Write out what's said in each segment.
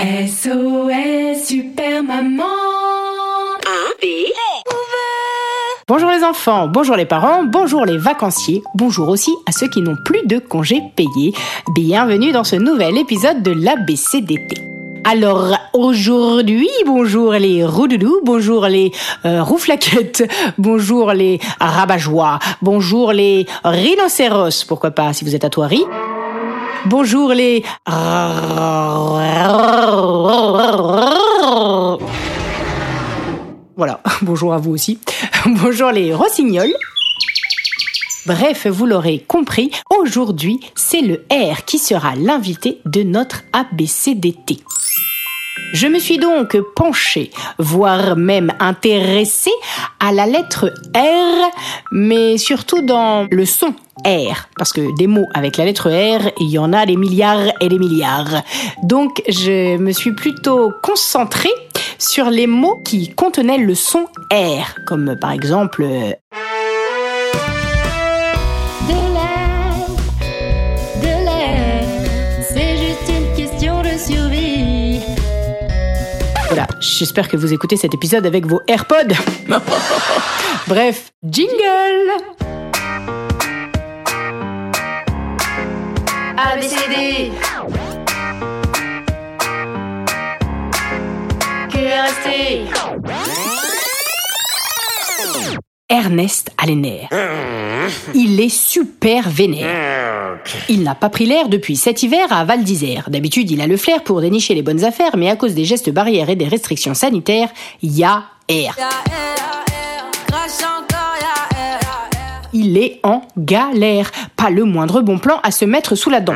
SOS Super Maman Bonjour les enfants, bonjour les parents, bonjour les vacanciers, bonjour aussi à ceux qui n'ont plus de congés payés. Bienvenue dans ce nouvel épisode de l'ABCDT. Alors aujourd'hui, bonjour les roudoudous, bonjour les euh, rouflaquettes, bonjour les rabat-joie, bonjour les rhinocéros, pourquoi pas si vous êtes à Thoiry. Bonjour les voilà, bonjour à vous aussi. Bonjour les rossignols. Bref, vous l'aurez compris, aujourd'hui, c'est le R qui sera l'invité de notre ABCDT. Je me suis donc penchée, voire même intéressée à la lettre R, mais surtout dans le son R, parce que des mots avec la lettre R, il y en a des milliards et des milliards. Donc je me suis plutôt concentrée sur les mots qui contenaient le son R, comme par exemple Voilà, j'espère que vous écoutez cet épisode avec vos AirPods. Bref, jingle. ABCD rester Ernest a les nerfs. Il est super vénère. Il n'a pas pris l'air depuis cet hiver à Val d'Isère. D'habitude, il a le flair pour dénicher les bonnes affaires, mais à cause des gestes barrières et des restrictions sanitaires, il y a air. Il est en galère. Pas le moindre bon plan à se mettre sous la dent.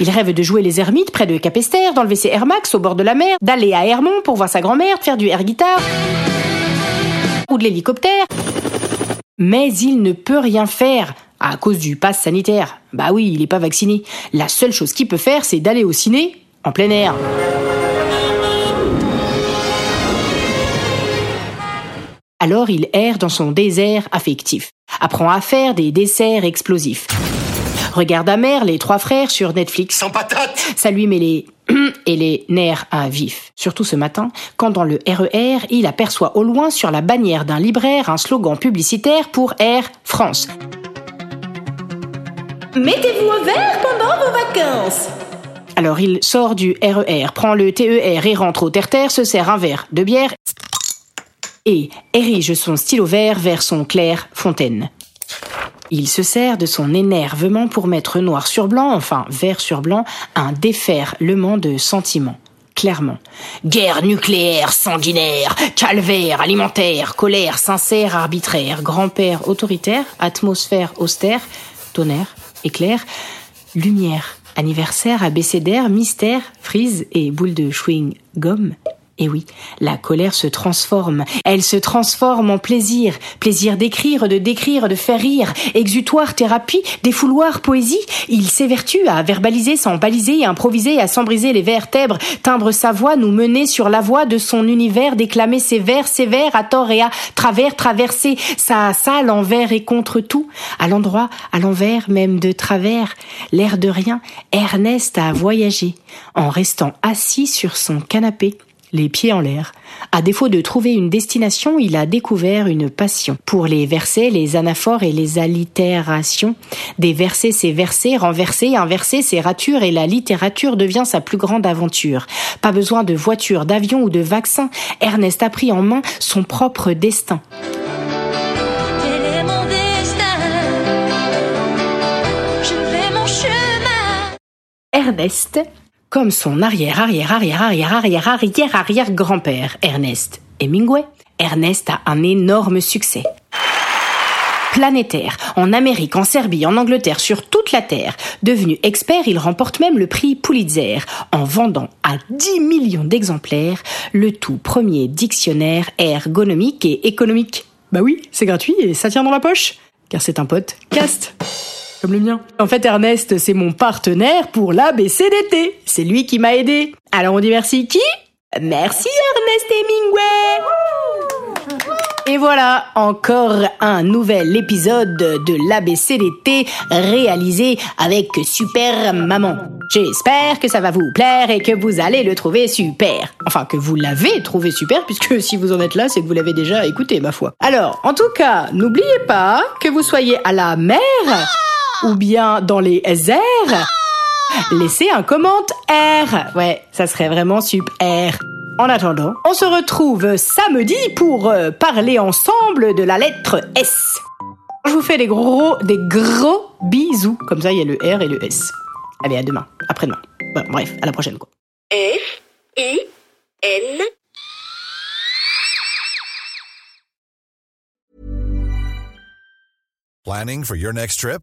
Il rêve de jouer les ermites près de Capesterre, d'enlever ses Air Max au bord de la mer, d'aller à Hermont pour voir sa grand-mère, de faire du air guitar ou de l'hélicoptère. Mais il ne peut rien faire à cause du pass sanitaire. Bah oui, il n'est pas vacciné. La seule chose qu'il peut faire, c'est d'aller au ciné en plein air. Alors il erre dans son désert affectif, apprend à faire des desserts explosifs. Regarde amer les trois frères sur Netflix. Sans patate Ça lui met les et les nerfs à vif. Surtout ce matin, quand dans le RER, il aperçoit au loin sur la bannière d'un libraire un slogan publicitaire pour Air France. Mettez-vous au vert pendant vos vacances Alors il sort du RER, prend le TER et rentre au terre-terre, se sert un verre de bière et érige son stylo vert vers son clair fontaine. Il se sert de son énervement pour mettre noir sur blanc, enfin vert sur blanc, un déferlement de sentiments. Clairement. Guerre nucléaire sanguinaire, calvaire alimentaire, colère sincère arbitraire, grand-père autoritaire, atmosphère austère, tonnerre, éclair, lumière, anniversaire, abécédaire, mystère, frise et boule de chewing-gum. Et oui, la colère se transforme. Elle se transforme en plaisir. Plaisir d'écrire, de décrire, de faire rire. Exutoire, thérapie, défouloir, poésie. Il s'évertue à verbaliser sans baliser, improviser, à s'embriser les vers tèbres, timbre sa voix, nous mener sur la voie de son univers, déclamer ses vers sévères à tort et à travers, traverser sa salle envers et contre tout, à l'endroit, à l'envers, même de travers. L'air de rien, Ernest a voyagé, en restant assis sur son canapé les pieds en l'air. À défaut de trouver une destination, il a découvert une passion pour les versets, les anaphores et les allitérations. Des versets, c'est versets, renversés, inversés, c'est ratures et la littérature devient sa plus grande aventure. Pas besoin de voiture, d'avion ou de vaccin. Ernest a pris en main son propre destin. Quel est mon destin? Je fais mon chemin Ernest, comme son arrière, arrière, arrière, arrière, arrière, arrière, arrière grand-père, Ernest Hemingway, Ernest a un énorme succès. planétaire. En Amérique, en Serbie, en Angleterre, sur toute la Terre. Devenu expert, il remporte même le prix Pulitzer en vendant à 10 millions d'exemplaires le tout premier dictionnaire ergonomique et économique. Bah oui, c'est gratuit et ça tient dans la poche. Car c'est un pote cast. En fait, Ernest, c'est mon partenaire pour l'ABCDT. C'est lui qui m'a aidé. Alors on dit merci qui? Merci Ernest Hemingway et voilà, encore un nouvel épisode de l'ABCDT réalisé avec Super Maman. J'espère que ça va vous plaire et que vous allez le trouver super. Enfin, que vous l'avez trouvé super, puisque si vous en êtes là, c'est que vous l'avez déjà écouté, ma foi. Alors, en tout cas, n'oubliez pas que vous soyez à la mer ou bien dans les airs. Laissez un commentaire. Ouais, ça serait vraiment super. En attendant, on se retrouve samedi pour euh, parler ensemble de la lettre S. Je vous fais des gros, des gros bisous. Comme ça, il y a le R et le S. Allez, à demain, après-demain. Bon, bref, à la prochaine, quoi. F, I, N. Planning for your next trip?